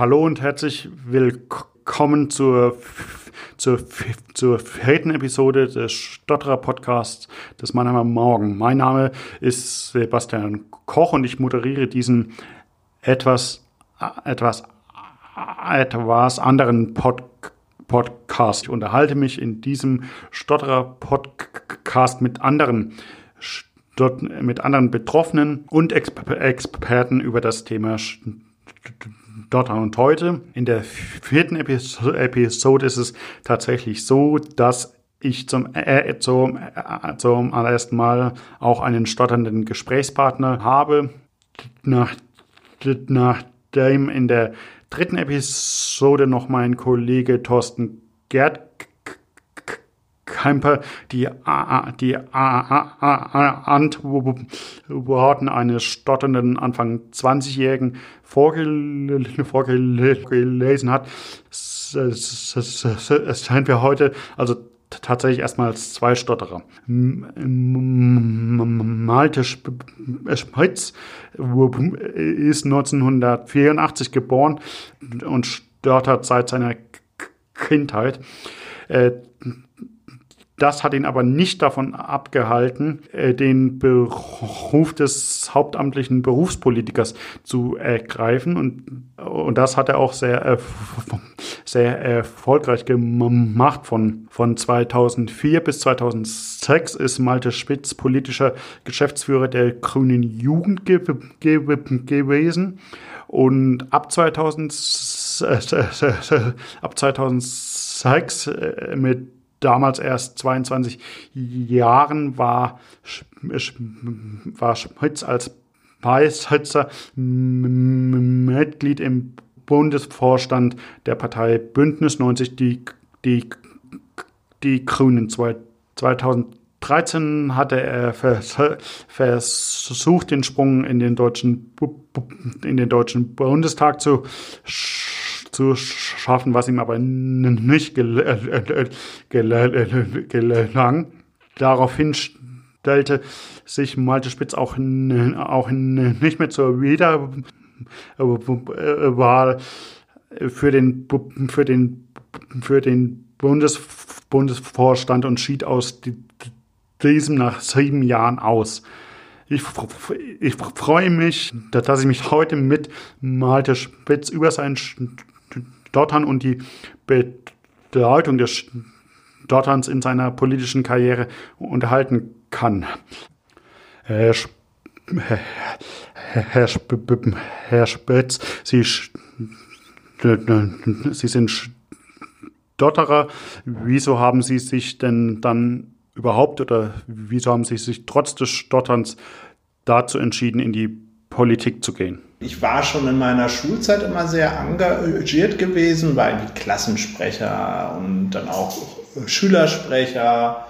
Hallo und herzlich willkommen zur, zur, zur vierten Episode des Stotterer Podcasts des Mannheimer Morgen. Mein Name ist Sebastian Koch und ich moderiere diesen etwas, etwas, etwas anderen Pod, Podcast. Ich unterhalte mich in diesem Stotterer Podcast mit anderen mit anderen Betroffenen und Experten über das Thema Stottern. Und heute in der vierten Episode ist es tatsächlich so, dass ich zum, äh, zum, äh, zum allerersten Mal auch einen stotternden Gesprächspartner habe. Nach, nachdem in der dritten Episode noch mein Kollege Thorsten Gerd Kemper die, die Antworten eines stotternden Anfang 20-Jährigen vorgelesen hat, scheint wir heute also tatsächlich erstmal zwei Stotterer. Malte Spitz ist 1984 geboren und stottert seit seiner Kindheit. Das hat ihn aber nicht davon abgehalten, äh, den Beruf des hauptamtlichen Berufspolitikers zu ergreifen. Und, und das hat er auch sehr, sehr erfolgreich gemacht. Von, von 2004 bis 2006 ist Malte Spitz politischer Geschäftsführer der Grünen Jugend ge ge gewesen. Und ab 2000, äh, ab 2006 äh, mit damals erst 22 Jahren war, war Schmitz als Beisitzer Mitglied im Bundesvorstand der Partei Bündnis 90 die, die, die Grünen. 2013 hatte er versucht, den Sprung in den deutschen, in den deutschen Bundestag zu zu schaffen, was ihm aber nicht gelang. Daraufhin stellte sich Malte Spitz auch, auch nicht mehr zur Wiederwahl für den, für den, für den Bundes, Bundesvorstand und schied aus diesem nach sieben Jahren aus. Ich, ich freue mich, dass ich mich heute mit Malte Spitz über sein Stottern und die Bedeutung des Stotterns in seiner politischen Karriere unterhalten kann. Herr, Herr, Herr Spitz, Sie, Sie sind Stotterer. Wieso haben Sie sich denn dann überhaupt oder wieso haben Sie sich trotz des Stotterns dazu entschieden, in die Politik zu gehen? Ich war schon in meiner Schulzeit immer sehr engagiert gewesen, war irgendwie Klassensprecher und dann auch Schülersprecher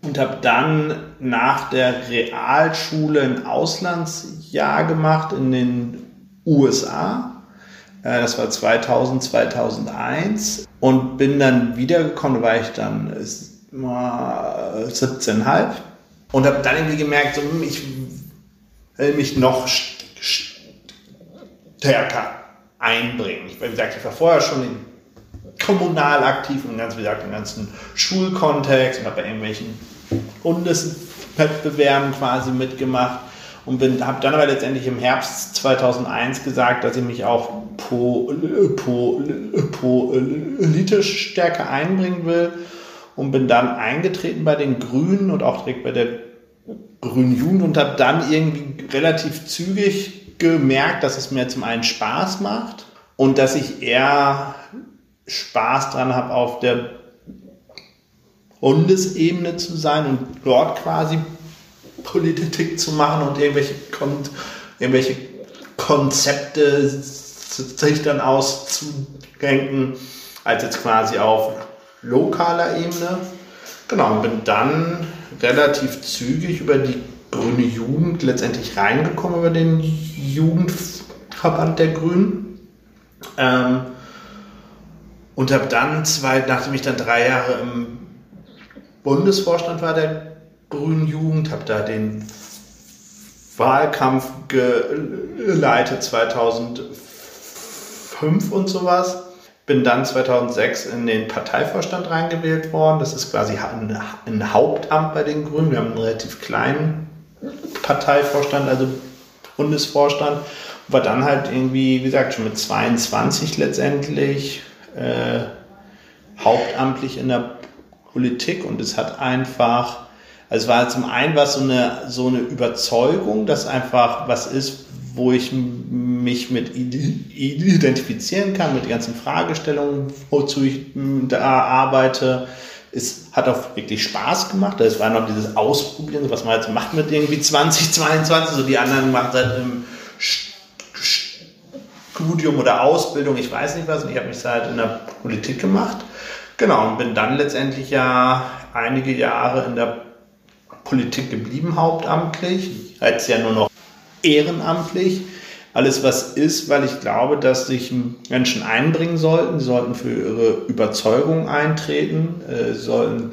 und habe dann nach der Realschule ein Auslandsjahr gemacht in den USA. Äh, das war 2000, 2001 und bin dann wiedergekommen, war ich dann 17,5 und habe dann irgendwie gemerkt, hm, ich will mich noch stärker einbringen. Ich, wie gesagt, ich war vorher schon in kommunal aktiv und ganz, wie gesagt, im ganzen Schulkontext und habe bei irgendwelchen Bundeswettbewerben quasi mitgemacht und habe dann aber letztendlich im Herbst 2001 gesagt, dass ich mich auch politisch stärker einbringen will und bin dann eingetreten bei den Grünen und auch direkt bei der Grünen Jugend und habe dann irgendwie relativ zügig gemerkt, dass es mir zum einen Spaß macht und dass ich eher Spaß dran habe, auf der Bundesebene zu sein und dort quasi Politik zu machen und irgendwelche, Kon irgendwelche Konzepte sich dann auszudenken, als jetzt quasi auf lokaler Ebene. Genau, und bin dann relativ zügig über die grüne Jugend letztendlich reingekommen über den Jugendverband der Grünen. Ähm, und habe dann zwei, nachdem ich dann drei Jahre im Bundesvorstand war der Grünen Jugend, habe da den Wahlkampf geleitet 2005 2005 und sowas. Bin dann 2006 in den Parteivorstand reingewählt worden. Das ist quasi ein Hauptamt bei den Grünen. Wir haben einen relativ kleinen Parteivorstand, also Bundesvorstand. War dann halt irgendwie, wie gesagt, schon mit 22 letztendlich äh, hauptamtlich in der Politik und es hat einfach, also es war zum einen was so eine, so eine Überzeugung, dass einfach was ist, wo ich mich mit identifizieren kann, mit den ganzen Fragestellungen, wozu ich da arbeite. Es hat auch wirklich Spaß gemacht. Es war noch dieses Ausprobieren, was man jetzt macht mit irgendwie 2022. So die anderen machen seit im Studium oder Ausbildung, ich weiß nicht was. Und ich habe mich halt in der Politik gemacht. Genau, und bin dann letztendlich ja einige Jahre in der Politik geblieben, hauptamtlich. Jetzt ja nur noch ehrenamtlich. Alles, was ist, weil ich glaube, dass sich Menschen einbringen sollten. Sie sollten für ihre Überzeugung eintreten, äh, sollten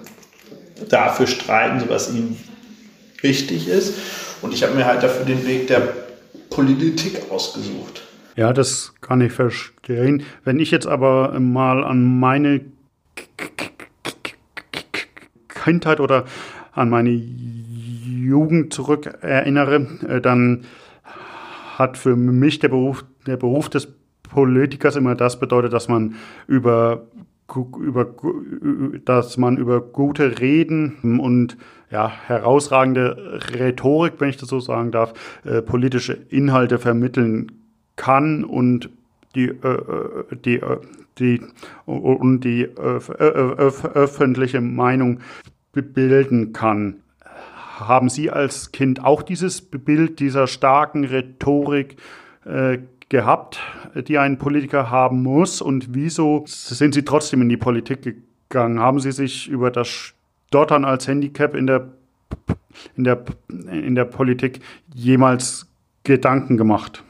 dafür streiten, was ihnen wichtig ist. Und ich habe mir halt dafür den Weg der Politik ausgesucht. Ja, das kann ich verstehen. Wenn ich jetzt aber mal an meine Kindheit oder an meine Jugend zurück erinnere, äh, dann hat für mich der Beruf, der Beruf des Politikers immer das bedeutet, dass man über, über, dass man über gute Reden und ja, herausragende Rhetorik, wenn ich das so sagen darf, äh, politische Inhalte vermitteln kann und die, äh, die, die, und die öffentliche Meinung bilden kann. Haben Sie als Kind auch dieses Bild dieser starken Rhetorik äh, gehabt, die ein Politiker haben muss? Und wieso sind Sie trotzdem in die Politik gegangen? Haben Sie sich über das Stottern als Handicap in der, in der, in der Politik jemals Gedanken gemacht?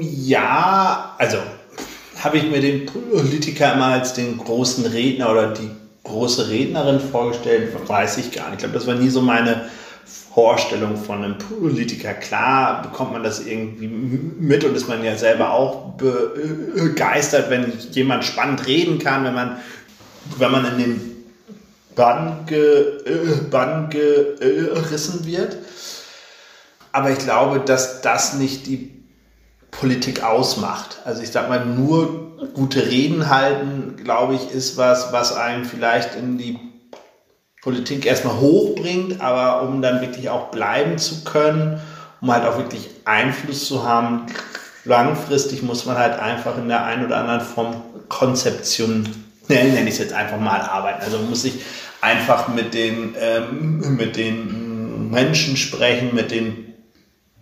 Ja, also habe ich mir den Politiker immer als den großen Redner oder die große Rednerin vorgestellt, weiß ich gar nicht. Ich glaube, das war nie so meine Vorstellung von einem Politiker. Klar bekommt man das irgendwie mit und ist man ja selber auch begeistert, wenn jemand spannend reden kann, wenn man, wenn man in den Bann, ge, Bann gerissen wird. Aber ich glaube, dass das nicht die Politik ausmacht. Also ich sag mal, nur gute Reden halten, glaube ich, ist was, was einen vielleicht in die Politik erstmal hochbringt, aber um dann wirklich auch bleiben zu können, um halt auch wirklich Einfluss zu haben, langfristig muss man halt einfach in der einen oder anderen Form Konzeption, nenne ich es jetzt einfach mal, arbeiten. Also muss sich einfach mit den, ähm, mit den Menschen sprechen, mit den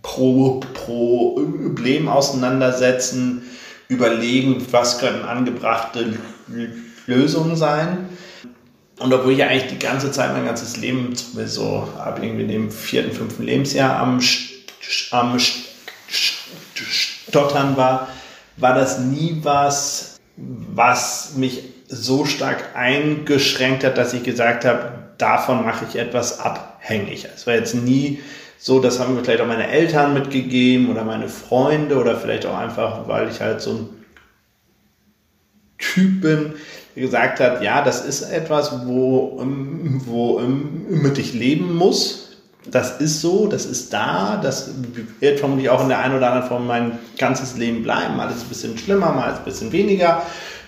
pro, Problem auseinandersetzen, überlegen, was können angebrachte Lösungen sein. Und obwohl ich eigentlich die ganze Zeit, mein ganzes Leben, so ab irgendwie dem vierten, fünften Lebensjahr am, am Stottern war, war das nie was, was mich so stark eingeschränkt hat, dass ich gesagt habe, davon mache ich etwas abhängig. Es war jetzt nie so, das haben mir vielleicht auch meine Eltern mitgegeben oder meine Freunde oder vielleicht auch einfach, weil ich halt so ein Typ bin, der gesagt hat, ja, das ist etwas, wo, wo mit ich leben muss. Das ist so, das ist da, das wird vermutlich auch in der einen oder anderen Form mein ganzes Leben bleiben. Alles ein bisschen schlimmer, mal ein bisschen weniger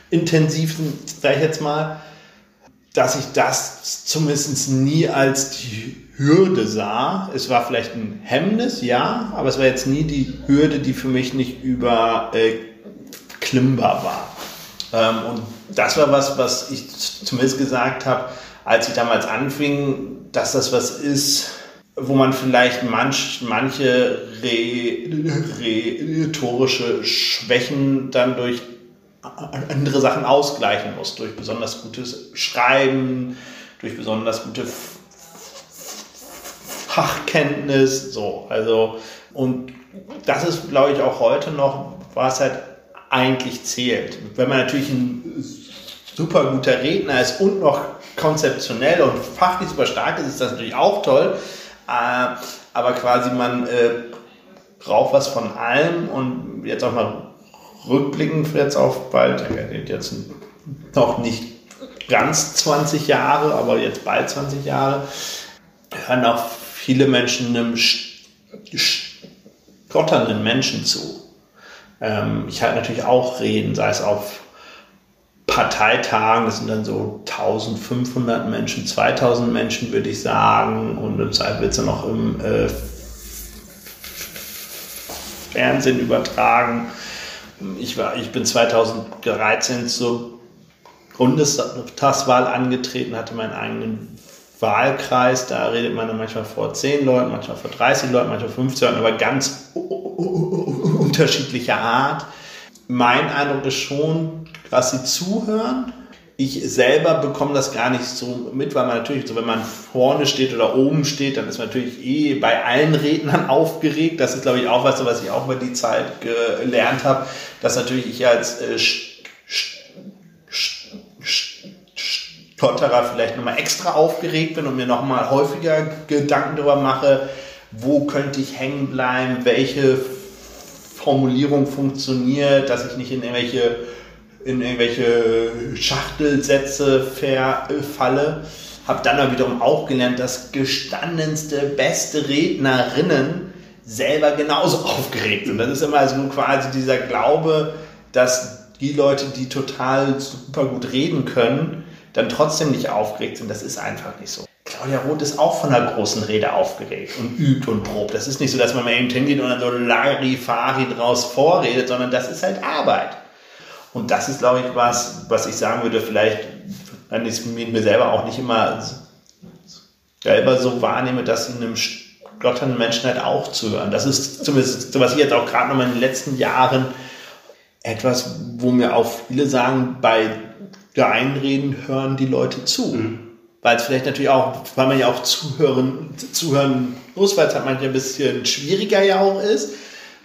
intensiv, sage ich jetzt mal, dass ich das zumindest nie als die Hürde sah. Es war vielleicht ein Hemmnis, ja, aber es war jetzt nie die Hürde, die für mich nicht überklimmbar äh, war. Ähm, und das war was, was ich zumindest gesagt habe, als ich damals anfing, dass das was ist, wo man vielleicht manch, manche rhetorische Schwächen dann durch andere Sachen ausgleichen muss, durch besonders gutes Schreiben, durch besonders gute Fachkenntnis, so, also, und das ist, glaube ich, auch heute noch, was halt eigentlich zählt. Wenn man natürlich ein super guter Redner ist und noch konzeptionell und fachlich super stark ist, ist das natürlich auch toll, äh, aber quasi man äh, braucht was von allem und jetzt auch mal rückblickend jetzt auf bald, jetzt noch nicht ganz 20 Jahre, aber jetzt bald 20 Jahre, hören auch viele Menschen einem stotternden Menschen zu. Ähm, ich halte natürlich auch Reden, sei es auf Parteitagen, das sind dann so 1500 Menschen, 2000 Menschen, würde ich sagen, und im Zweifel wird es dann noch im äh, Fernsehen übertragen. Ich, war, ich bin 2013 zur Bundestagswahl angetreten, hatte meinen eigenen Wahlkreis. Da redet man dann manchmal vor 10 Leuten, manchmal vor 30 Leuten, manchmal vor 50 Leuten, aber ganz unterschiedlicher Art. Mein Eindruck ist schon, dass sie zuhören. Ich selber bekomme das gar nicht so mit, weil man natürlich, so wenn man vorne steht oder oben steht, dann ist man natürlich eh bei allen Rednern aufgeregt. Das ist, glaube ich, auch was, was ich auch über die Zeit gelernt habe, dass natürlich ich als äh, Stotterer vielleicht nochmal extra aufgeregt bin und mir nochmal häufiger Gedanken darüber mache, wo könnte ich hängen bleiben, welche Formulierung funktioniert, dass ich nicht in irgendwelche in irgendwelche Schachtelsätze verfalle. Habe dann aber wiederum auch gelernt, dass gestandenste, beste Rednerinnen selber genauso aufgeregt sind. Das ist immer so quasi dieser Glaube, dass die Leute, die total super gut reden können, dann trotzdem nicht aufgeregt sind. Das ist einfach nicht so. Claudia Roth ist auch von einer großen Rede aufgeregt und übt und probt. Das ist nicht so, dass man mal eben hingeht und dann so Larifari draus vorredet, sondern das ist halt Arbeit. Und das ist, glaube ich, was, was ich sagen würde, vielleicht, wenn ich es mir selber auch nicht immer selber so wahrnehme, dass sie einem stotternden Menschen halt auch zuhören. Das ist zumindest, was ich jetzt auch gerade noch in den letzten Jahren etwas, wo mir auch viele sagen, bei der Einreden hören die Leute zu. Mhm. Weil es vielleicht natürlich auch, weil man ja auch zuhören, zuhören muss, weil es halt manchmal ein bisschen schwieriger ja auch ist,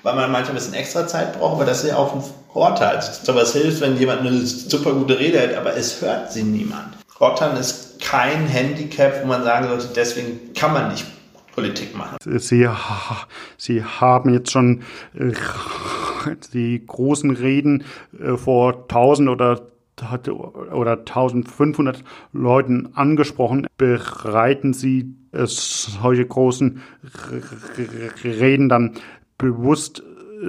weil man manchmal ein bisschen extra Zeit braucht, aber das ist ja auch ein Vorteil. Also, was hilft, wenn jemand eine super gute Rede hält, aber es hört sie niemand. Rottern ist kein Handicap, wo man sagen sollte, deswegen kann man nicht Politik machen. Sie, Sie haben jetzt schon äh, die großen Reden äh, vor 1000 oder oder 1500 Leuten angesprochen. Bereiten Sie solche großen Reden dann bewusst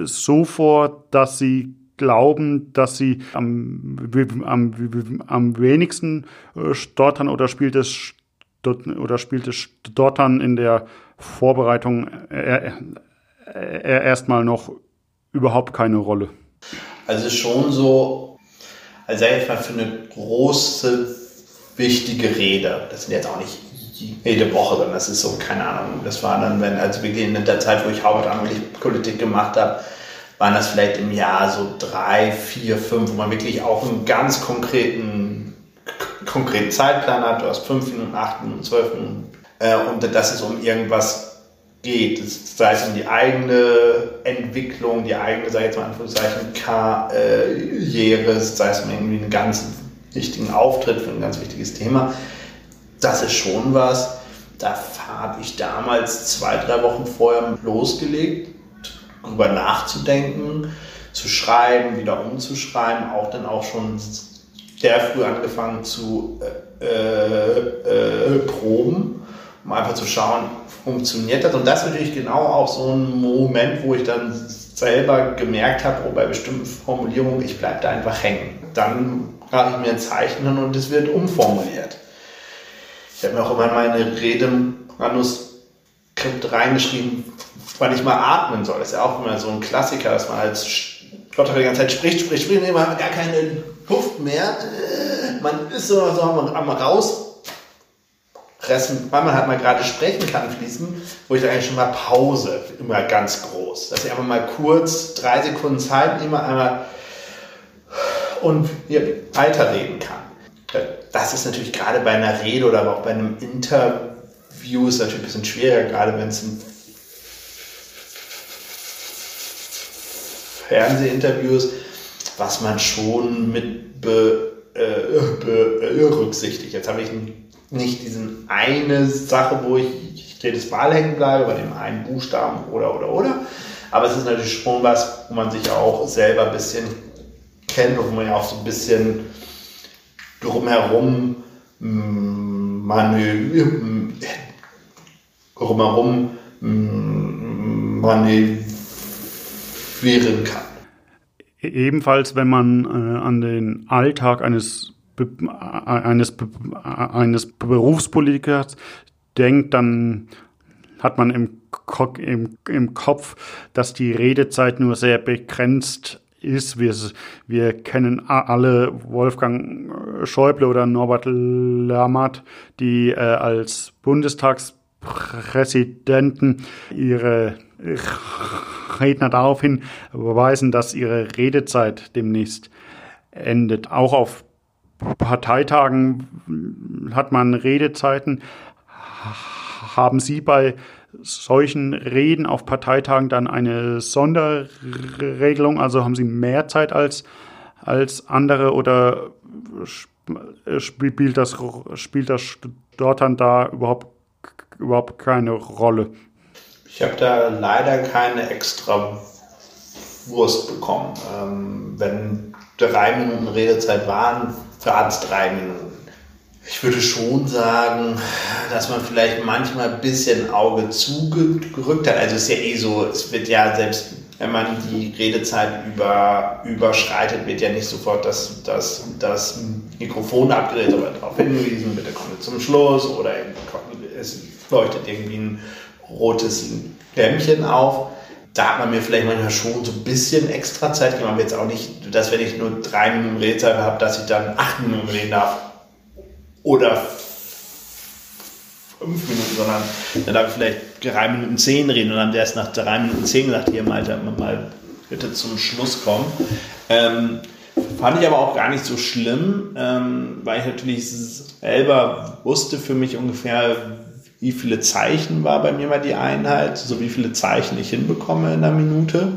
so vor, dass Sie glauben, dass sie am, am, am wenigsten äh, stottern oder spielt es oder spielt es Stottern in der Vorbereitung äh, äh, erstmal noch überhaupt keine Rolle? Also schon so, also sag ich mal, für eine große, wichtige Rede, das sind jetzt auch nicht jede Woche, sondern das ist so, keine Ahnung, das war dann, wenn, also wirklich in der Zeit, wo ich hauptamtlich Politik gemacht habe, waren das vielleicht im Jahr so drei, vier, fünf, wo man wirklich auch einen ganz konkreten, konkreten Zeitplan hat. Du hast fünf Minuten, acht Minuten, zwölf Minuten. Äh, und dass es um irgendwas geht. sei es um die eigene Entwicklung, die eigene, ich jetzt mal Anführungszeichen, Karriere, sei es um irgendwie einen ganz wichtigen Auftritt für ein ganz wichtiges Thema. Das ist schon was. Da habe ich damals zwei, drei Wochen vorher losgelegt darüber nachzudenken, zu schreiben, wieder umzuschreiben, auch dann auch schon sehr früh angefangen zu äh, äh, proben, um einfach zu schauen, funktioniert das. Und das ist natürlich genau auch so ein Moment, wo ich dann selber gemerkt habe, oh, bei bestimmten Formulierungen, ich bleibe da einfach hängen. Dann mache ich mir ein Zeichen und es wird umformuliert. Ich habe mir auch immer in meine Rede Manuskript reingeschrieben, wann ich mal atmen soll. Das ist ja auch immer so ein Klassiker, dass man als Stotterer die ganze Zeit spricht, spricht, spricht, und man gar keine Luft mehr. Man ist so, so am, am rauspressen, weil man halt mal gerade sprechen kann, fließen, wo ich dann eigentlich schon mal Pause, immer ganz groß. Dass ich einfach mal kurz drei Sekunden Zeit nehme, einmal und weiterreden kann. Das ist natürlich gerade bei einer Rede oder auch bei einem Interview ist natürlich ein bisschen schwieriger, gerade wenn es ein Fernsehinterviews, was man schon mit be, äh, berücksichtigt. Jetzt habe ich nicht diesen eine Sache, wo ich jedes Mal hängen bleibe, bei dem einen Buchstaben oder oder oder. Aber es ist natürlich schon was, wo man sich auch selber ein bisschen kennt und wo man ja auch so ein bisschen drumherum mm, manövrieren drumherum mm, manövrieren kann. Ebenfalls, wenn man äh, an den Alltag eines, eines, eines Berufspolitikers denkt, dann hat man im, im, im Kopf, dass die Redezeit nur sehr begrenzt ist. Wir, wir kennen alle Wolfgang Schäuble oder Norbert Lammert, die äh, als Bundestagspräsidenten ihre Redner darauf hinweisen, dass ihre Redezeit demnächst endet. Auch auf Parteitagen hat man Redezeiten. Haben Sie bei solchen Reden auf Parteitagen dann eine Sonderregelung? Also haben Sie mehr Zeit als, als andere oder spielt das, spielt das dort dann da überhaupt, überhaupt keine Rolle? Ich habe da leider keine extra Wurst bekommen. Ähm, wenn drei Minuten Redezeit waren, waren es drei Minuten. Ich würde schon sagen, dass man vielleicht manchmal ein bisschen Auge zugerückt hat. Also es ist ja eh so, es wird ja selbst, wenn man die Redezeit über, überschreitet, wird ja nicht sofort das, das, das Mikrofon abgedreht, aber darauf hingewiesen, bitte kommt zum Schluss oder es leuchtet irgendwie ein rotes Lämpchen auf. Da hat man mir vielleicht manchmal schon so ein bisschen extra Zeit gegeben, aber jetzt auch nicht, dass wenn ich nur drei Minuten Redezeit habe, dass ich dann acht Minuten reden darf oder fünf Minuten, sondern dann darf ich vielleicht drei Minuten zehn reden und dann der ist nach drei Minuten zehn gesagt, hier Malte, mal bitte zum Schluss kommen. Ähm, fand ich aber auch gar nicht so schlimm, ähm, weil ich natürlich selber wusste für mich ungefähr, wie viele Zeichen war bei mir mal die Einheit, so wie viele Zeichen ich hinbekomme in einer Minute.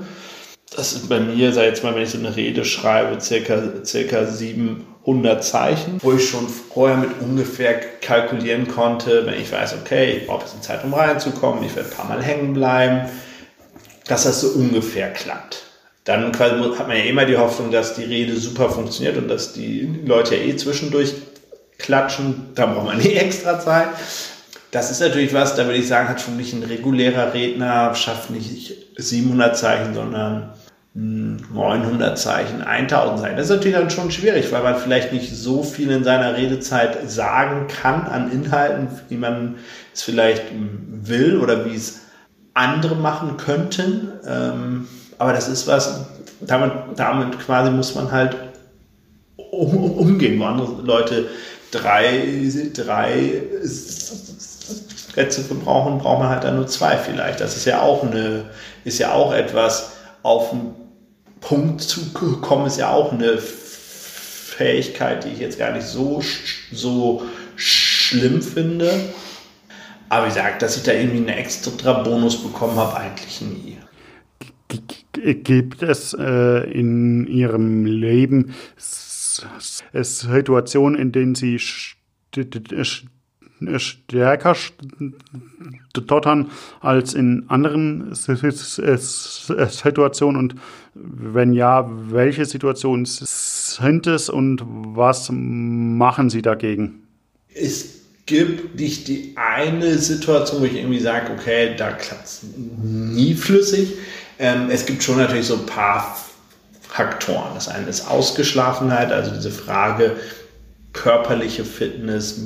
Das ist bei mir, sag jetzt mal, wenn ich so eine Rede schreibe, circa, circa 700 Zeichen, wo ich schon vorher mit ungefähr kalkulieren konnte, wenn ich weiß, okay, ich brauche ein bisschen Zeit, um reinzukommen, ich werde ein paar Mal hängen bleiben, dass das so ungefähr klappt. Dann hat man ja immer die Hoffnung, dass die Rede super funktioniert und dass die Leute ja eh zwischendurch klatschen, da braucht man nie extra Zeit. Das ist natürlich was, da würde ich sagen, hat schon nicht ein regulärer Redner, schafft nicht 700 Zeichen, sondern 900 Zeichen, 1000 Zeichen. Das ist natürlich dann schon schwierig, weil man vielleicht nicht so viel in seiner Redezeit sagen kann an Inhalten, wie man es vielleicht will oder wie es andere machen könnten. Ähm, aber das ist was, damit, damit quasi muss man halt umgehen, wo andere Leute drei, drei Sätze für brauchen, braucht man halt dann nur zwei vielleicht. Das ist ja auch eine, ist ja auch etwas, auf den Punkt zu kommen, ist ja auch eine Fähigkeit, die ich jetzt gar nicht so, so schlimm finde. Aber wie gesagt, dass ich da irgendwie einen extra Bonus bekommen habe, eigentlich nie. Gibt es äh, in Ihrem Leben Situationen, in denen Sie stärker stottern als in anderen Situationen? Und wenn ja, welche Situationen sind es und was machen Sie dagegen? Es gibt nicht die eine Situation, wo ich irgendwie sage, okay, da klappt es nie flüssig. Ähm, es gibt schon natürlich so ein paar Faktoren. Das eine ist Ausgeschlafenheit, also diese Frage körperliche Fitness,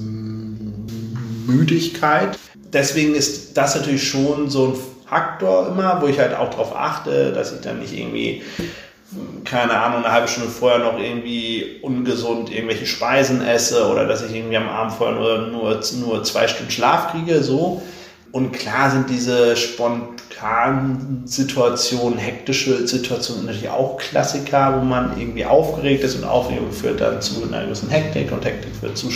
Müdigkeit. Deswegen ist das natürlich schon so ein Faktor immer, wo ich halt auch darauf achte, dass ich dann nicht irgendwie, keine Ahnung, eine halbe Stunde vorher noch irgendwie ungesund irgendwelche Speisen esse oder dass ich irgendwie am Abend vorher nur, nur, nur zwei Stunden Schlaf kriege, so. Und klar sind diese spontanen Situationen, hektische Situationen natürlich auch Klassiker, wo man irgendwie aufgeregt ist und Aufregung führt dann zu einer gewissen Hektik und Hektik führt zu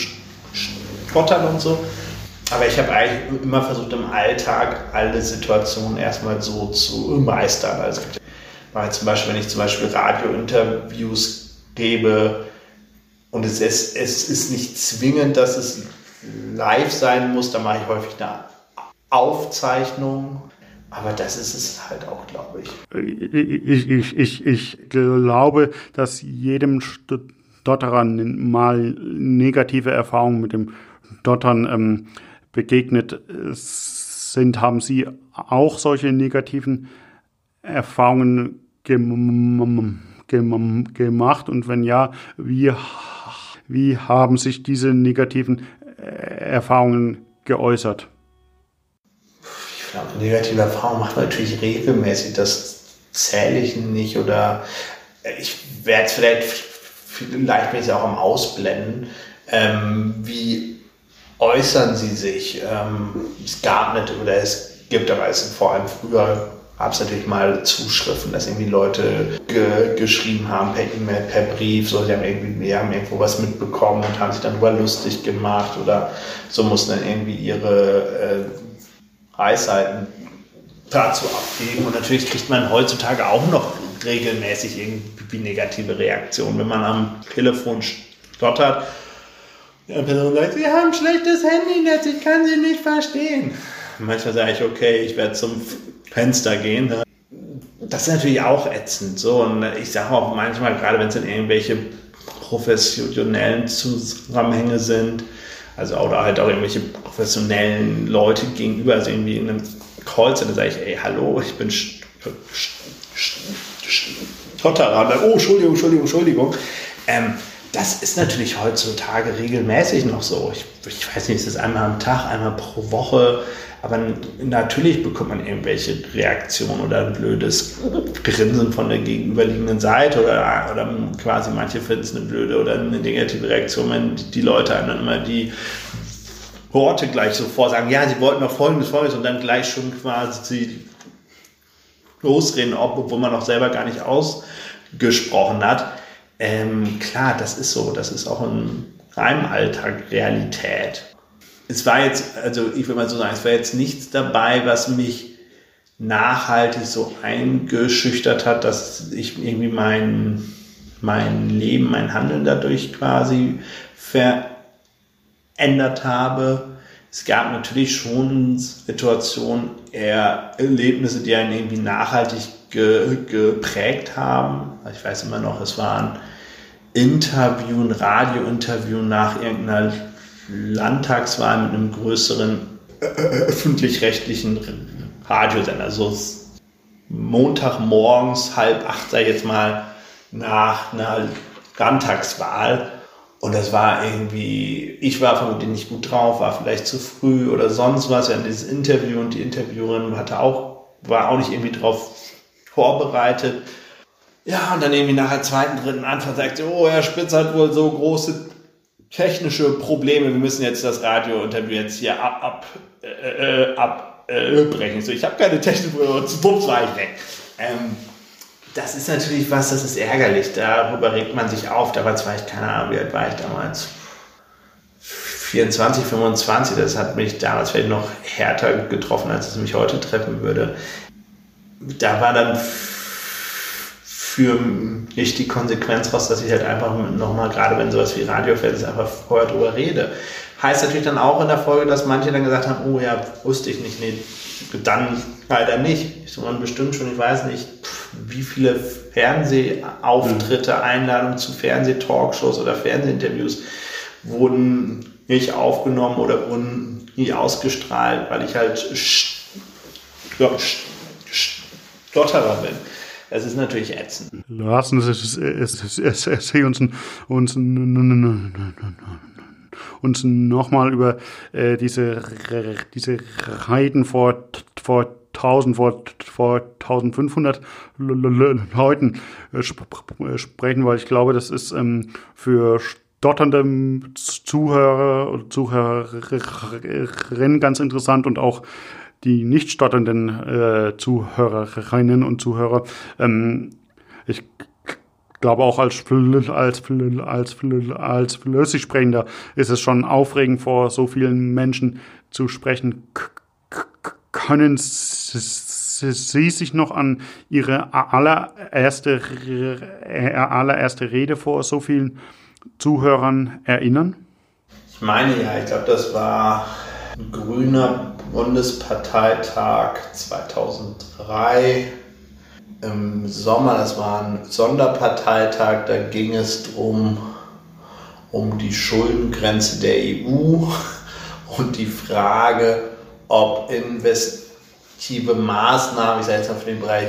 Stottern und so. Aber ich habe eigentlich immer versucht, im Alltag alle Situationen erstmal so zu meistern. Also weil zum Beispiel, wenn ich zum Beispiel Radiointerviews gebe und es ist, es ist nicht zwingend, dass es live sein muss, dann mache ich häufig eine Aufzeichnung. Aber das ist es halt auch, glaube ich. Ich, ich, ich, ich glaube, dass jedem Stotterer mal negative Erfahrungen mit dem Dottern ähm, begegnet sind. Haben Sie auch solche negativen Erfahrungen gem gem gemacht? Und wenn ja, wie, wie haben sich diese negativen Erfahrungen geäußert? Ich glaube, negative Erfahrungen macht man natürlich regelmäßig. Das zähle ich nicht oder ich werde es vielleicht vielleicht auch am Ausblenden. Ähm, wie äußern sie sich? Ähm, es gab nicht oder es gibt aber es vor allem früher gab es natürlich mal Zuschriften, dass irgendwie Leute ge geschrieben haben per E-Mail, per Brief, so, sie haben irgendwie, die haben irgendwo was mitbekommen und haben sich dann darüber lustig gemacht oder so mussten dann irgendwie ihre äh, Weisheiten dazu abgeben. Und natürlich kriegt man heutzutage auch noch regelmäßig irgendwie negative Reaktionen, wenn man am Telefon stottert. Die Person sagt, Sie haben schlechtes Handynetz, ich kann Sie nicht verstehen. Manchmal sage ich, okay, ich werde zum Fenster gehen. Das ist natürlich auch ätzend. So. Und ich sage auch manchmal, gerade wenn es dann irgendwelche professionellen Zusammenhänge sind, also oder halt auch irgendwelche professionellen Leute gegenüber, also irgendwie in einem Callcenter, sage ich, ey, hallo, ich bin Stotterer. Oh, Entschuldigung, Entschuldigung, Entschuldigung. Ähm, das ist natürlich heutzutage regelmäßig noch so. Ich, ich weiß nicht, ist es einmal am Tag, einmal pro Woche. Aber natürlich bekommt man irgendwelche Reaktionen oder ein blödes Grinsen von der gegenüberliegenden Seite oder, oder quasi manche finden es eine blöde oder eine negative Reaktion, wenn die Leute einem dann immer die Worte gleich so vorsagen, ja, sie wollten noch folgendes, folgendes und dann gleich schon quasi losreden, obwohl man noch selber gar nicht ausgesprochen hat. Ähm, klar, das ist so, das ist auch in einem Alltag Realität es war jetzt, also ich will mal so sagen, es war jetzt nichts dabei, was mich nachhaltig so eingeschüchtert hat, dass ich irgendwie mein, mein Leben, mein Handeln dadurch quasi verändert habe. Es gab natürlich schon Situationen, Erlebnisse, die einen irgendwie nachhaltig ge, geprägt haben. Ich weiß immer noch, es war ein Interview, ein Radiointerview nach irgendeiner Landtagswahl mit einem größeren öffentlich-rechtlichen Radiosender. Also Montagmorgens halb acht, sei jetzt mal, nach einer Landtagswahl. Und das war irgendwie, ich war vermutlich nicht gut drauf, war vielleicht zu früh oder sonst was. Wir hatten dieses Interview und die Interviewerin hatte auch, war auch nicht irgendwie drauf vorbereitet. Ja, und dann irgendwie nach der zweiten, dritten Antwort sagt sie, oh, Herr Spitz hat wohl so große technische Probleme, wir müssen jetzt das Radiointerview jetzt hier ab, ab, äh, äh abbrechen. Äh, so, ich habe keine technischen Probleme, zu war ich weg. Ähm, das ist natürlich was, das ist ärgerlich, darüber regt man sich auf. Da war ich, keine Ahnung, wie alt war ich damals? 24, 25, das hat mich damals vielleicht noch härter getroffen, als es mich heute treffen würde. Da war dann für mich die Konsequenz raus, dass ich halt einfach nochmal, gerade wenn sowas wie Radio fällt, einfach vorher drüber rede. Heißt natürlich dann auch in der Folge, dass manche dann gesagt haben, oh ja, wusste ich nicht, nee, dann leider nicht. Ich man bestimmt schon, ich weiß nicht, wie viele Fernsehauftritte. Einladungen zu Fernsehtalkshows oder Fernsehinterviews wurden nicht aufgenommen oder wurden nie ausgestrahlt, weil ich halt Stotterer bin. Es ist natürlich ätzend. Lassen Sie uns, uns, uns nochmal über äh, diese, diese Reiten vor, vor 1000, vor, vor 1500 Leuten äh, sprechen, weil ich glaube, das ist ähm, für stotternde Zuhörer und Zuhörerinnen ganz interessant und auch die nicht stotternden äh, Zuhörerinnen und Zuhörer. Ähm, ich glaube auch als, als, als, als Flüssigsprechender ist es schon aufregend, vor so vielen Menschen zu sprechen. Können Sie sich noch an Ihre allererste, allererste Rede vor so vielen Zuhörern erinnern? Ich meine ja, ich glaube, das war Grüner Bundesparteitag 2003 im Sommer, das war ein Sonderparteitag, da ging es drum, um die Schuldengrenze der EU und die Frage, ob investive Maßnahmen, ich sage jetzt mal für den Bereich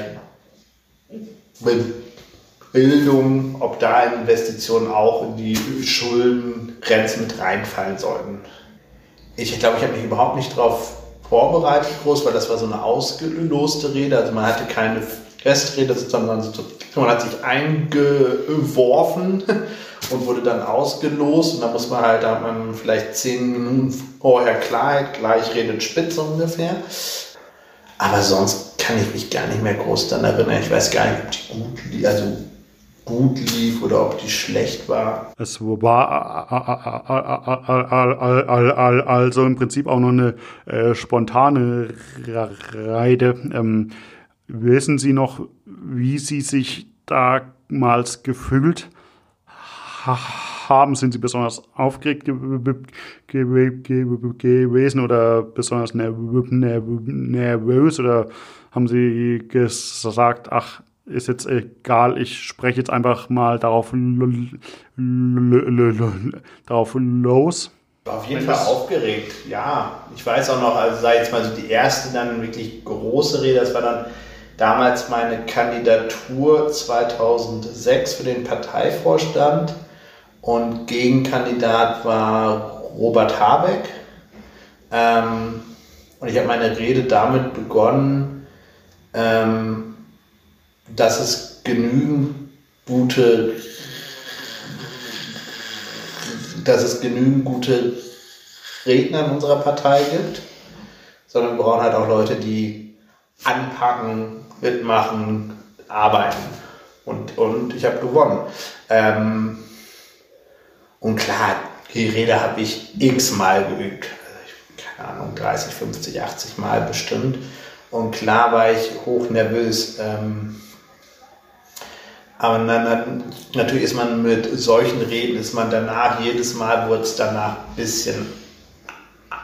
Bildung, ob da Investitionen auch in die Schuldengrenze mit reinfallen sollten. Ich glaube, ich habe mich überhaupt nicht darauf vorbereitet groß, weil das war so eine ausgeloste Rede, also man hatte keine Festrede, sondern man hat sich eingeworfen und wurde dann ausgelost und da muss man halt, da hat man vielleicht zehn Minuten vorher Klarheit, gleich redet Spitze ungefähr. Aber sonst kann ich mich gar nicht mehr groß daran erinnern. Ich weiß gar nicht, ob die gut lief, also gut lief oder ob die schlecht war. Es war also im Prinzip auch noch eine äh, spontane Reide. Ähm, wissen Sie noch, wie Sie sich damals gefühlt haben? Sind Sie besonders aufgeregt gewesen oder besonders nervös oder haben Sie gesagt, ach, ist jetzt egal, ich spreche jetzt einfach mal darauf, darauf los? Auf jeden Fall aufgeregt, ja. Ich weiß auch noch, also sei jetzt mal so die erste dann wirklich große Rede, das war dann damals meine Kandidatur 2006 für den Parteivorstand und Gegenkandidat war Robert Habeck. Ähm, und ich habe meine Rede damit begonnen, ähm, dass es genügend gute, dass es genügend gute Redner in unserer Partei gibt, sondern wir brauchen halt auch Leute, die anpacken, mitmachen, arbeiten. Und, und ich habe gewonnen. Ähm, und klar, die Rede habe ich x-mal geübt. Also keine Ahnung, 30, 50, 80 Mal bestimmt. Und klar war ich hoch nervös. Ähm, aber dann, natürlich ist man mit solchen Reden, ist man danach, jedes Mal wird es danach ein bisschen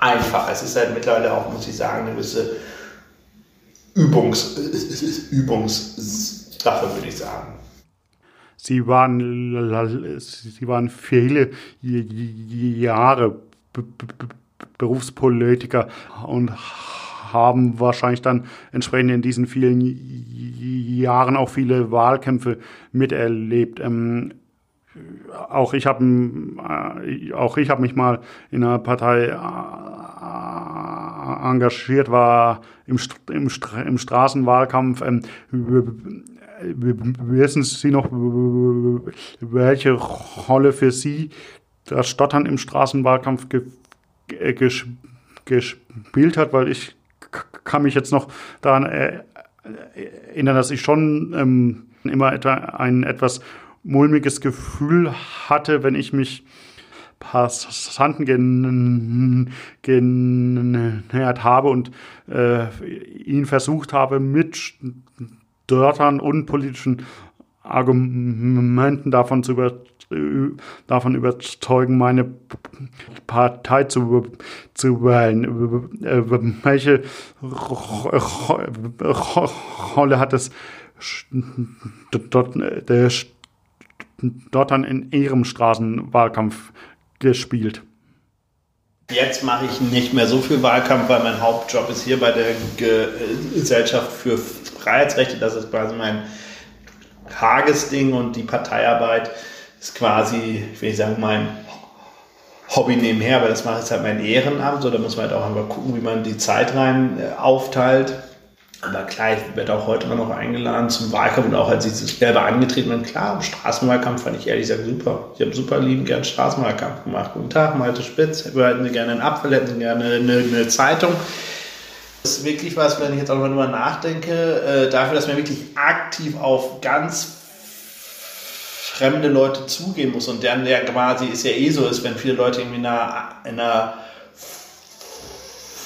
einfacher. Es ist halt mittlerweile auch, muss ich sagen, eine gewisse Übungs, Übungssache, würde ich sagen. Sie waren, sie waren viele Jahre Berufspolitiker und haben wahrscheinlich dann entsprechend in diesen vielen Jahren auch viele Wahlkämpfe miterlebt. Ähm, auch ich habe äh, auch ich habe mich mal in einer Partei äh, engagiert, war im, im, im Straßenwahlkampf. Ähm, wissen Sie noch, welche Rolle für Sie das Stottern im Straßenwahlkampf ge ges gespielt hat? Weil ich kann mich jetzt noch daran erinnern, dass ich schon ähm, immer etwa ein etwas mulmiges Gefühl hatte, wenn ich mich Passanten genähert habe und äh, ihn versucht habe, mit Dörtern und politischen Argumenten davon zu über, davon überzeugen, meine Partei zu, zu wählen. Welche Rolle hat es dort, Stottern in Ihrem Straßenwahlkampf gespielt? Jetzt mache ich nicht mehr so viel Wahlkampf, weil mein Hauptjob ist hier bei der Gesellschaft für Freiheitsrechte. Das ist quasi mein Tagesding und die Parteiarbeit ist quasi, ich will nicht sagen, mein Hobby nebenher, aber das mache ich halt mein Ehrenamt. So, da muss man halt auch einfach gucken, wie man die Zeit rein äh, aufteilt. Aber klar, ich werde auch heute noch eingeladen zum Wahlkampf und auch als ich selber angetreten bin, klar, im Straßenwahlkampf fand ich ehrlich gesagt super. Ich habe super lieben gern Straßenwahlkampf gemacht. Guten Tag, Malte Spitz. Wir hätten gerne einen Apfel, hätten gerne eine, eine Zeitung. Das ist wirklich was, wenn ich jetzt auch mal drüber nachdenke, äh, dafür, dass man wirklich aktiv auf ganz fremde Leute zugehen muss und deren der quasi ist ja eh so ist, wenn viele Leute irgendwie in einer, in einer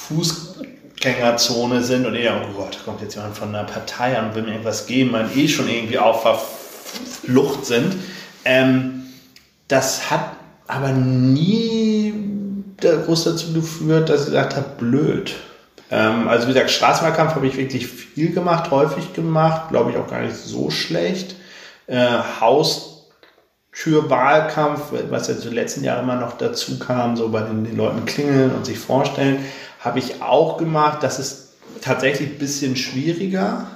Fuß Fußgängerzone sind und eher, oh Gott, kommt jetzt jemand von einer Partei an und will mir irgendwas geben, man eh schon irgendwie auf der Flucht sind. Ähm, das hat aber nie groß dazu geführt, dass ich gesagt habe, blöd. Ähm, also wie gesagt, Straßenwahlkampf habe ich wirklich viel gemacht, häufig gemacht, glaube ich auch gar nicht so schlecht. Äh, Haustürwahlkampf, was ja den letzten Jahren immer noch dazu kam, so bei den, den Leuten klingeln und sich vorstellen, habe ich auch gemacht. Das ist tatsächlich ein bisschen schwieriger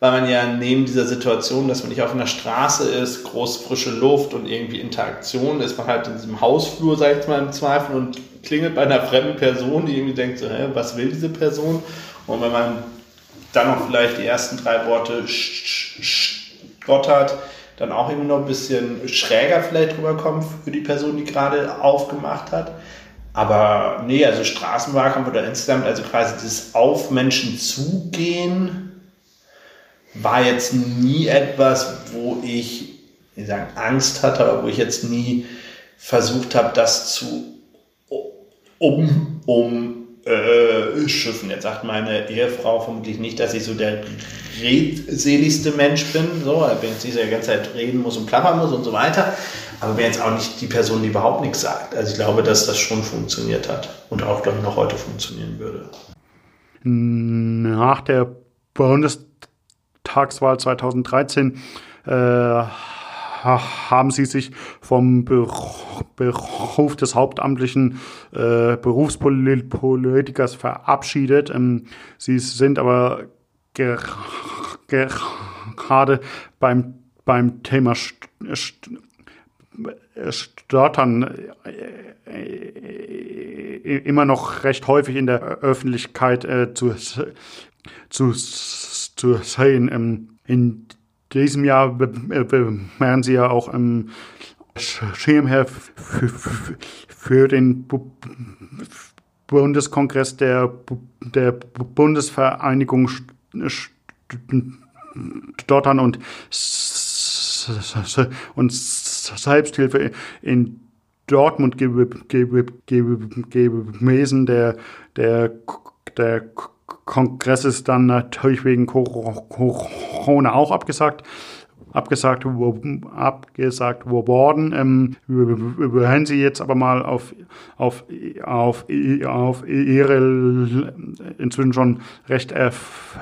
weil man ja neben dieser Situation, dass man nicht auf einer Straße ist, groß frische Luft und irgendwie Interaktion, ist man halt in diesem Hausflur, sag ich jetzt mal im Zweifel, und klingelt bei einer fremden Person, die irgendwie denkt, so, hä, was will diese Person? Und wenn man dann noch vielleicht die ersten drei Worte stottert, dann auch irgendwie noch ein bisschen schräger vielleicht rüberkommt für die Person, die gerade aufgemacht hat. Aber nee, also Straßenwahlkampf oder insgesamt, also quasi das Auf Menschen zugehen, war jetzt nie etwas, wo ich, wie sagen, Angst hatte, aber wo ich jetzt nie versucht habe, das zu um, um äh, schiffen. Jetzt sagt meine Ehefrau vermutlich nicht, dass ich so der redseligste Mensch bin, so, wenn ich die ganze Zeit reden muss und klappern muss und so weiter. Aber bin jetzt auch nicht die Person, die überhaupt nichts sagt. Also ich glaube, dass das schon funktioniert hat und auch, glaube ich, noch heute funktionieren würde. Nach der Bundes Bundestagswahl 2013 äh, haben sie sich vom Beruf des hauptamtlichen äh, Berufspolitikers verabschiedet. Ähm, sie sind aber gerade beim, beim Thema Stottern äh, immer noch recht häufig in der Öffentlichkeit äh, zu, zu zu sehen. Ähm, in diesem Jahr werden sie ja auch im Schirmherr für den Bundeskongress der, der Bundesvereinigung Stottern und, und Selbsthilfe in Dortmund gewesen, der, der, der Kongress ist dann natürlich wegen Corona auch abgesagt abgesagt, abgesagt worden. Ähm, hören Sie jetzt aber mal auf, auf, auf, auf Ihre inzwischen schon recht erf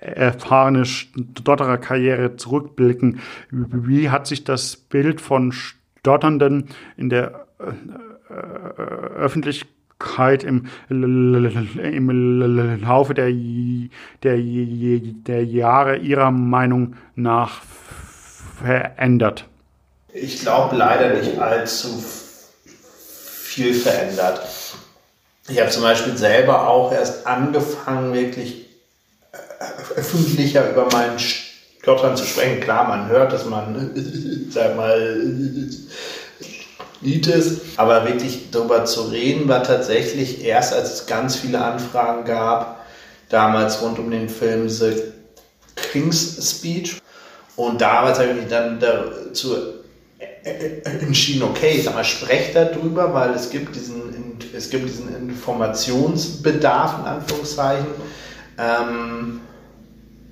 erfahrene Stotterer-Karriere zurückblicken. Wie hat sich das Bild von Stotternden in der äh, Öffentlichkeit im, im Laufe der, der, der Jahre Ihrer Meinung nach verändert? Ich glaube leider nicht allzu viel verändert. Ich habe zum Beispiel selber auch erst angefangen, wirklich öffentlicher über meinen Stottern zu sprechen. Klar, man hört, dass man, sag mal, Lied Aber wirklich darüber zu reden, war tatsächlich erst, als es ganz viele Anfragen gab, damals rund um den Film The King's Speech. Und damals habe ich mich dann dazu entschieden, okay, ich sag mal, spreche darüber, weil es gibt diesen, es gibt diesen Informationsbedarf, in Anführungszeichen. Ähm,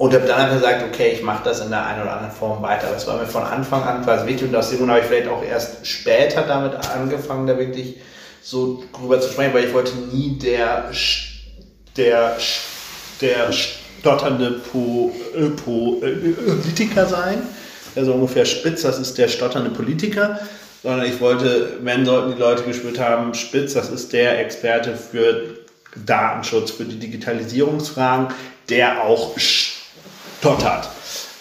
und habe dann einfach gesagt, okay, ich mache das in der einen oder anderen Form weiter. Das war mir von Anfang an quasi wichtig und aus dem Grund habe ich vielleicht auch erst später damit angefangen, da wirklich so drüber zu sprechen, weil ich wollte nie der, der, der stotternde po, äh, po, äh, Politiker sein, der so ungefähr spitz, das ist der stotternde Politiker, sondern ich wollte, wenn sollten die Leute gespürt haben, spitz, das ist der Experte für Datenschutz, für die Digitalisierungsfragen, der auch stottert.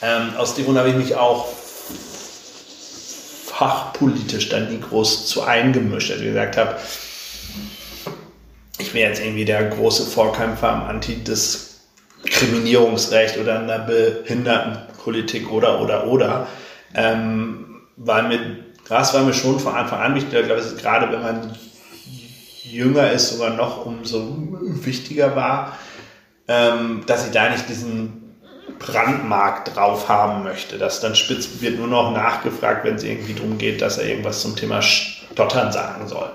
Ähm, aus dem Grund habe ich mich auch fachpolitisch dann nie groß zu eingemischt. Also wie gesagt habe, ich wäre jetzt irgendwie der große Vorkämpfer am Antidiskriminierungsrecht oder in der Behindertenpolitik oder oder oder. Ähm, weil mir, das war mir schon von Anfang an wichtig. Ich glaube, es gerade wenn man jünger ist, sogar noch umso wichtiger war, ähm, dass ich da nicht diesen Brandmark drauf haben möchte. Das dann spitz wird nur noch nachgefragt, wenn es irgendwie darum geht, dass er irgendwas zum Thema Stottern sagen soll.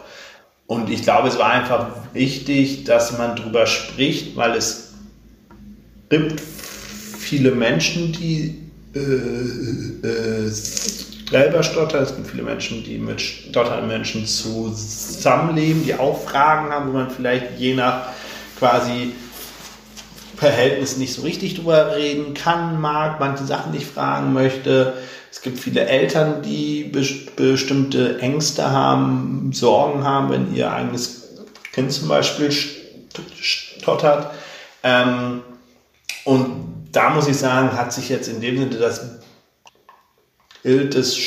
Und ich glaube, es war einfach wichtig, dass man darüber spricht, weil es gibt viele Menschen, die äh, äh, selber stottern. Es gibt viele Menschen, die mit stotternden Menschen zusammenleben, die auch Fragen haben, wo man vielleicht je nach quasi Verhältnis nicht so richtig drüber reden kann, mag, manche Sachen nicht fragen möchte. Es gibt viele Eltern, die bestimmte Ängste haben, Sorgen haben, wenn ihr eigenes Kind zum Beispiel stottert. Ähm, und da muss ich sagen, hat sich jetzt in dem Sinne das Bild des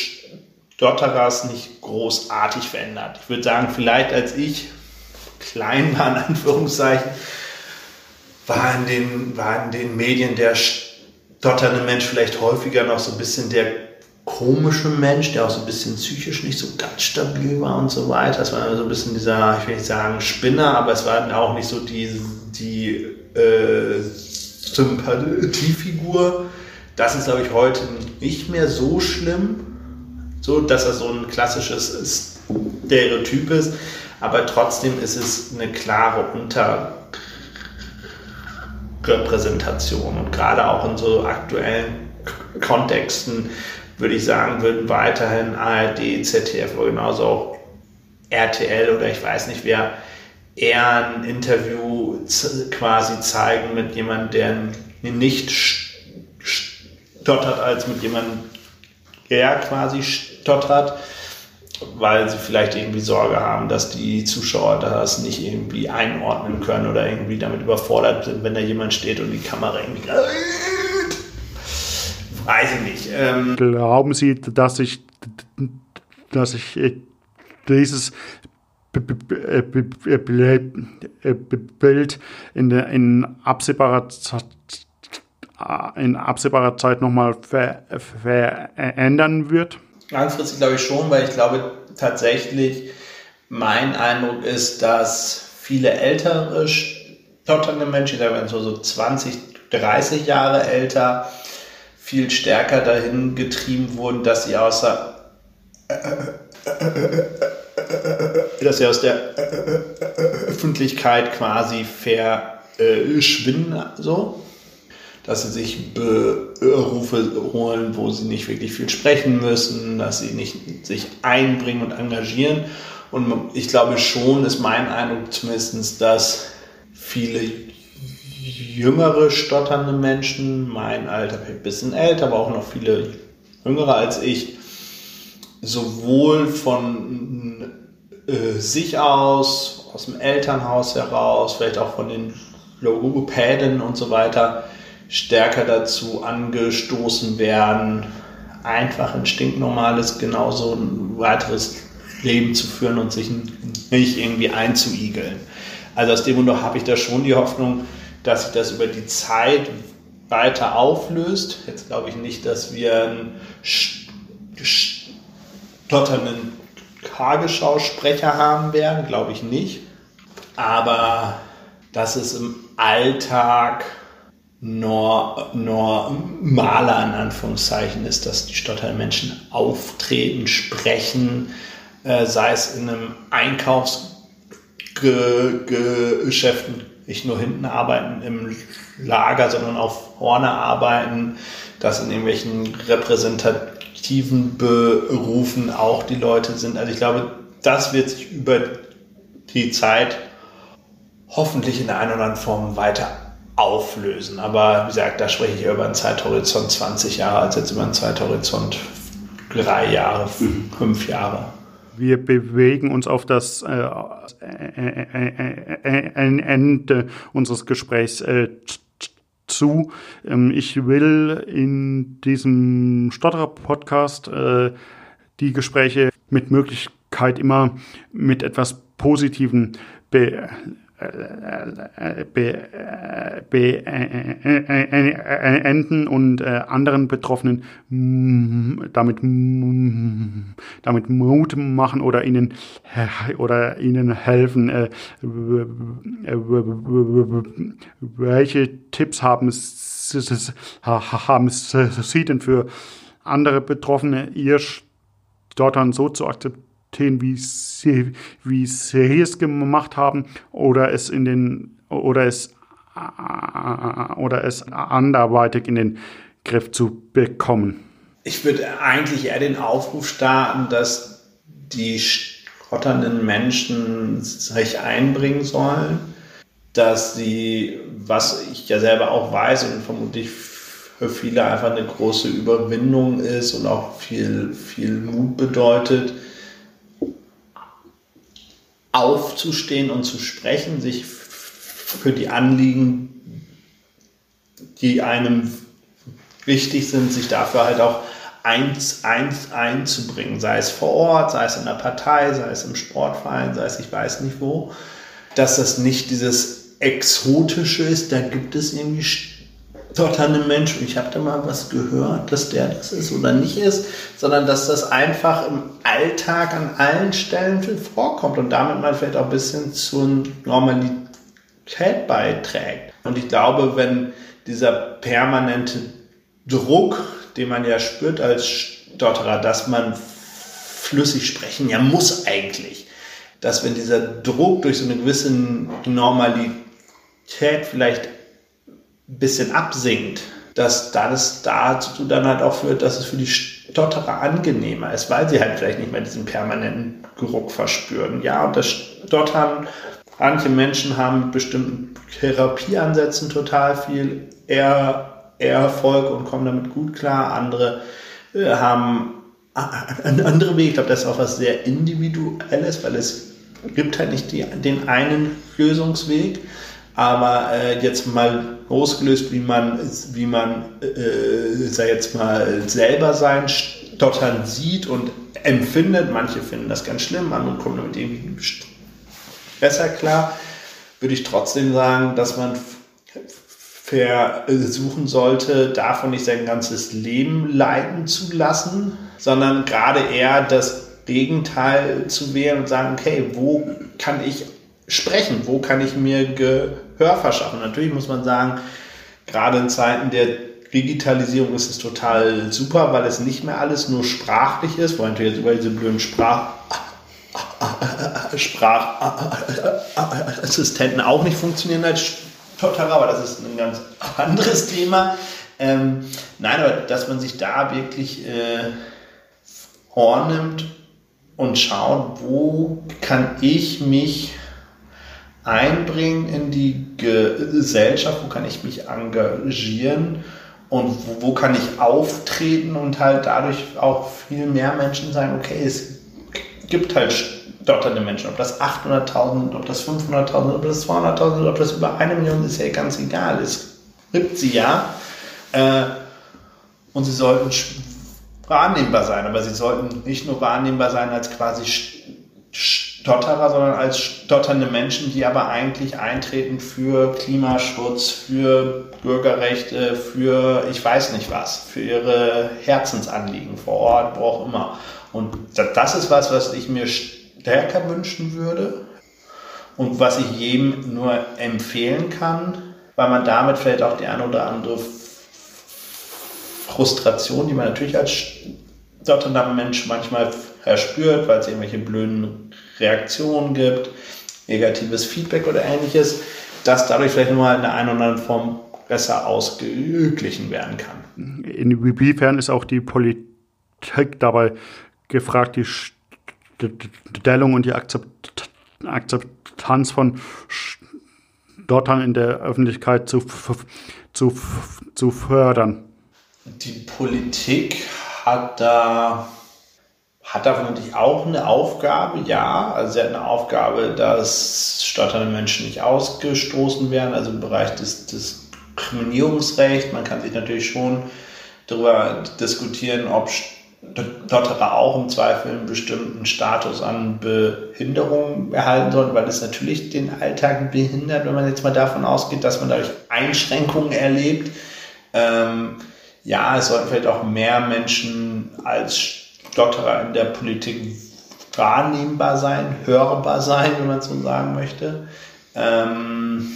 Stotterers nicht großartig verändert. Ich würde sagen, vielleicht als ich klein war, in Anführungszeichen, war in den, war in den Medien der stotternde Mensch vielleicht häufiger noch so ein bisschen der komische Mensch, der auch so ein bisschen psychisch nicht so ganz stabil war und so weiter. Es war so ein bisschen dieser, ich will nicht sagen Spinner, aber es war auch nicht so die, die äh, Sympathiefigur. Das ist, glaube ich, heute nicht mehr so schlimm, so dass er so ein klassisches Stereotyp ist. Aber trotzdem ist es eine klare Unterrepräsentation. Und gerade auch in so aktuellen Kontexten würde ich sagen, würden weiterhin ARD, ZDF oder genauso auch RTL oder ich weiß nicht wer eher ein Interview quasi zeigen mit jemandem, der nicht stottert, als mit jemandem, der quasi stottert, weil sie vielleicht irgendwie Sorge haben, dass die Zuschauer das nicht irgendwie einordnen können oder irgendwie damit überfordert sind, wenn da jemand steht und die Kamera irgendwie weiß ich nicht. Ähm Glauben Sie, dass ich, dass ich dieses Bild in, in absehbarer Zeit in absehbarer Zeit nochmal ver verändern wird? Langfristig glaube ich schon, weil ich glaube tatsächlich, mein Eindruck ist, dass viele ältere stotternde Menschen, ich sage so, so 20, 30 Jahre älter, viel stärker dahin getrieben wurden, dass sie außer dass sie aus der Öffentlichkeit quasi verschwinden, so dass sie sich Berufe holen, wo sie nicht wirklich viel sprechen müssen, dass sie nicht sich einbringen und engagieren. Und ich glaube schon, ist mein Eindruck zumindest, dass viele jüngere stotternde Menschen, mein Alter ein bisschen älter, aber auch noch viele jüngere als ich, sowohl von äh, sich aus, aus dem Elternhaus heraus, vielleicht auch von den Logopäden und so weiter, stärker dazu angestoßen werden, einfach ein stinknormales, genauso ein weiteres Leben zu führen und sich nicht irgendwie einzuigeln. Also aus dem Grund habe ich da schon die Hoffnung, dass sich das über die Zeit weiter auflöst. Jetzt glaube ich nicht, dass wir einen stotternden Tagesschausprecher haben werden, glaube ich nicht. Aber dass es im Alltag normaler in Anführungszeichen ist, dass die stotternden Menschen auftreten, sprechen, äh, sei es in einem Einkaufsgeschäft, nicht nur hinten arbeiten im Lager, sondern auch vorne arbeiten, dass in irgendwelchen repräsentativen Berufen auch die Leute sind. Also ich glaube, das wird sich über die Zeit hoffentlich in der einen oder anderen Form weiter auflösen. Aber wie gesagt, da spreche ich über einen Zeithorizont 20 Jahre als jetzt über einen Zeithorizont drei Jahre, fünf Jahre. Wir bewegen uns auf das äh, Ende unseres Gesprächs äh, zu. Ähm, ich will in diesem Stotterer-Podcast äh, die Gespräche mit Möglichkeit immer mit etwas Positiven be beenden und äh, anderen Betroffenen damit, damit Mut machen oder ihnen, oder ihnen helfen. Äh, welche Tipps haben, haben Sie denn für andere Betroffene, ihr Stottern so zu akzeptieren? Themen, wie sie, wie sie es gemacht haben, oder es in den, oder es, oder es anderweitig in den Griff zu bekommen. ich würde eigentlich eher den Aufruf starten, dass die stotternden Menschen sich einbringen sollen, dass sie, was ich ja selber auch weiß und vermutlich für viele einfach eine große Überwindung ist und auch viel, viel Mut bedeutet, aufzustehen und zu sprechen, sich für die Anliegen, die einem wichtig sind, sich dafür halt auch eins, eins einzubringen, sei es vor Ort, sei es in der Partei, sei es im Sportverein, sei es ich weiß nicht wo, dass das nicht dieses Exotische ist, da gibt es irgendwie stotternde Menschen, ich habe da mal was gehört, dass der das ist oder nicht ist, sondern dass das einfach im Alltag an allen Stellen vorkommt und damit man vielleicht auch ein bisschen zur Normalität beiträgt. Und ich glaube, wenn dieser permanente Druck, den man ja spürt als Stotterer, dass man flüssig sprechen ja muss eigentlich, dass wenn dieser Druck durch so eine gewisse Normalität vielleicht ein bisschen absinkt, dass das dazu dann halt auch führt, dass es für die Stotterer angenehmer ist, weil sie halt vielleicht nicht mehr diesen permanenten Geruch verspüren. Ja, und das Stottern, manche Menschen haben mit bestimmten Therapieansätzen total viel eher, eher Erfolg und kommen damit gut klar. Andere äh, haben einen anderen Weg. Ich glaube, das ist auch was sehr Individuelles, weil es gibt halt nicht die, den einen Lösungsweg. Aber äh, jetzt mal losgelöst, wie man, wie man, äh, sei jetzt mal selber sein Stottern sieht und empfindet. Manche finden das ganz schlimm, andere kommen damit irgendwie besser klar. Würde ich trotzdem sagen, dass man versuchen sollte, davon nicht sein ganzes Leben leiden zu lassen, sondern gerade eher das Gegenteil zu wählen und sagen, okay, wo kann ich sprechen? Wo kann ich mir Gehör verschaffen? Natürlich muss man sagen, gerade in Zeiten der Digitalisierung ist es total super, weil es nicht mehr alles nur sprachlich ist, weil natürlich jetzt über diese blöden Sprach Sprachassistenten auch nicht funktionieren als Stotterer, aber das ist ein ganz anderes Thema. Ähm, nein, aber dass man sich da wirklich äh, vornimmt und schaut, wo kann ich mich einbringen in die Gesellschaft, wo kann ich mich engagieren? Und wo, wo, kann ich auftreten und halt dadurch auch viel mehr Menschen sagen, okay, es gibt halt stotternde Menschen, ob das 800.000, ob das 500.000, ob das 200.000, ob das über eine Million ist, ja ganz egal. Es gibt sie ja. Äh, und sie sollten wahrnehmbar sein, aber sie sollten nicht nur wahrnehmbar sein als quasi Stotterer, sondern als stotternde Menschen, die aber eigentlich eintreten für Klimaschutz, für Bürgerrechte, für ich weiß nicht was, für ihre Herzensanliegen vor Ort, wo auch immer. Und das ist was, was ich mir stärker wünschen würde und was ich jedem nur empfehlen kann, weil man damit vielleicht auch die eine oder andere Frustration, die man natürlich als stotternder Mensch manchmal verspürt, weil es irgendwelche blöden Reaktionen gibt, negatives Feedback oder ähnliches, dass dadurch vielleicht nochmal in der einen oder anderen Form besser ausgeglichen werden kann. Inwiefern ist auch die Politik dabei gefragt, die Stellung und die Akzeptanz von Stottern in der Öffentlichkeit zu, zu, zu fördern? Die Politik hat da hat da vermutlich auch eine Aufgabe, ja. Also sie hat eine Aufgabe, dass stotternde Menschen nicht ausgestoßen werden, also im Bereich des, Diskriminierungsrechts. Man kann sich natürlich schon darüber diskutieren, ob Stotterer auch im Zweifel einen bestimmten Status an Behinderung erhalten sollten, weil es natürlich den Alltag behindert, wenn man jetzt mal davon ausgeht, dass man dadurch Einschränkungen erlebt. Ähm, ja, es sollten vielleicht auch mehr Menschen als Stotterer in der Politik wahrnehmbar sein, hörbar sein, wenn man so sagen möchte. Ähm,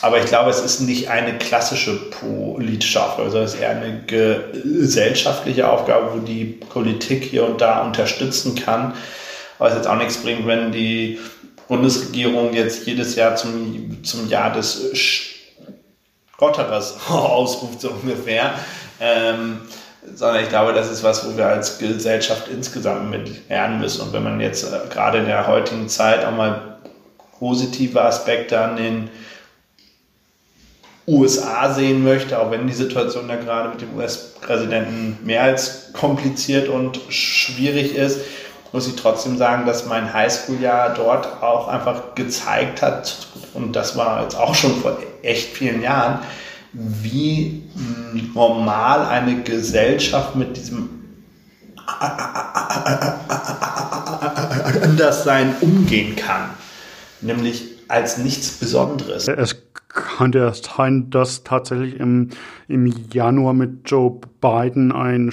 aber ich glaube, es ist nicht eine klassische politische Aufgabe, sondern es ist eher eine gesellschaftliche Aufgabe, wo die Politik hier und da unterstützen kann. Aber es jetzt auch nichts bringt, wenn die Bundesregierung jetzt jedes Jahr zum, zum Jahr des Stotterers ausruft, so ungefähr. Ähm, sondern ich glaube, das ist was, wo wir als Gesellschaft insgesamt mit lernen müssen. Und wenn man jetzt äh, gerade in der heutigen Zeit auch mal positive Aspekte an den USA sehen möchte, auch wenn die Situation da gerade mit dem US-Präsidenten mehr als kompliziert und schwierig ist, muss ich trotzdem sagen, dass mein Highschool-Jahr dort auch einfach gezeigt hat, und das war jetzt auch schon vor echt vielen Jahren, wie normal eine Gesellschaft mit diesem Anderssein umgehen kann. Nämlich als nichts Besonderes. Es könnte erst sein, dass tatsächlich im, im Januar mit Joe Biden ein,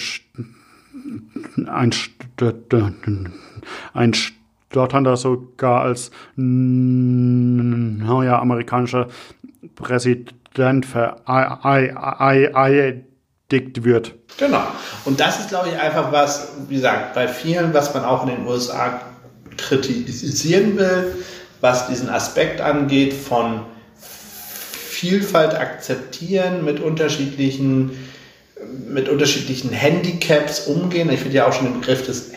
ein, ein Stotternder sogar als neuer amerikanischer Präsident vereidigt wird. Genau. Und das ist, glaube ich, einfach was, wie gesagt, bei vielen, was man auch in den USA kritisieren will, was diesen Aspekt angeht von Vielfalt akzeptieren, mit unterschiedlichen, mit unterschiedlichen Handicaps umgehen. Ich finde ja auch schon den Begriff des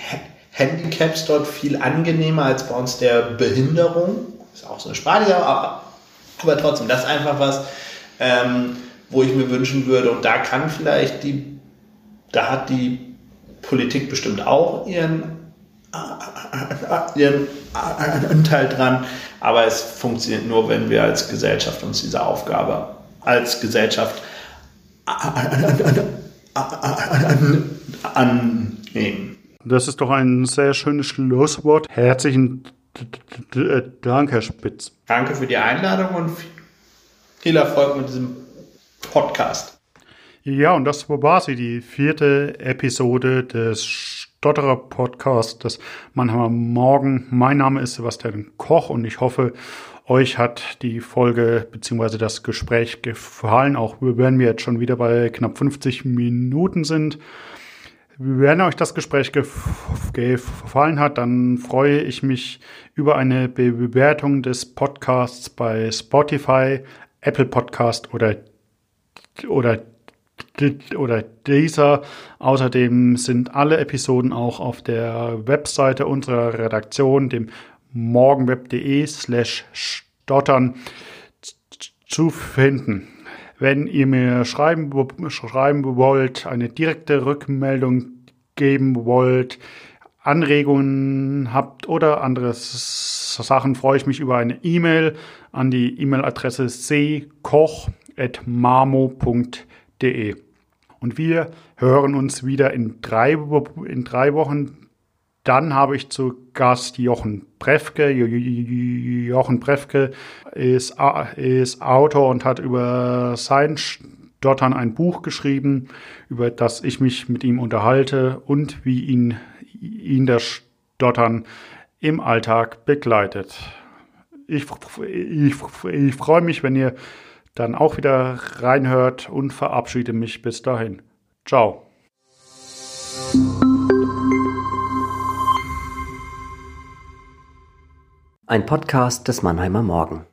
Handicaps dort viel angenehmer als bei uns der Behinderung. Ist auch so eine Sprache, aber, aber trotzdem, das ist einfach was, ähm, wo ich mir wünschen würde. Und da kann vielleicht die, da hat die Politik bestimmt auch ihren, ihren Anteil dran, aber es funktioniert nur, wenn wir als Gesellschaft uns diese Aufgabe als Gesellschaft annehmen. Das ist doch ein sehr schönes Schlusswort. Herzlichen Dank, Herr Spitz. Danke für die Einladung und viel Erfolg mit diesem Podcast. Ja, und das war sie, die vierte Episode des Stotterer Podcasts des Mannheimer Morgen. Mein Name ist Sebastian Koch und ich hoffe, euch hat die Folge bzw. das Gespräch gefallen, auch wenn wir jetzt schon wieder bei knapp 50 Minuten sind. Wenn euch das Gespräch gefallen hat, dann freue ich mich über eine Bewertung des Podcasts bei Spotify, Apple Podcast oder, oder, oder dieser. Außerdem sind alle Episoden auch auf der Webseite unserer Redaktion, dem morgenweb.de slash stottern zu finden. Wenn ihr mir schreiben, schreiben wollt, eine direkte Rückmeldung geben wollt, Anregungen habt oder andere Sachen, freue ich mich über eine E-Mail an die E-Mail-Adresse ckoch.marmo.de. Und wir hören uns wieder in drei, in drei Wochen. Dann habe ich zu Gast Jochen Brefke. Jochen Brefke ist, ist Autor und hat über sein Stottern ein Buch geschrieben, über das ich mich mit ihm unterhalte und wie ihn, ihn das Stottern im Alltag begleitet. Ich, ich, ich freue mich, wenn ihr dann auch wieder reinhört und verabschiede mich bis dahin. Ciao. Ein Podcast des Mannheimer Morgen.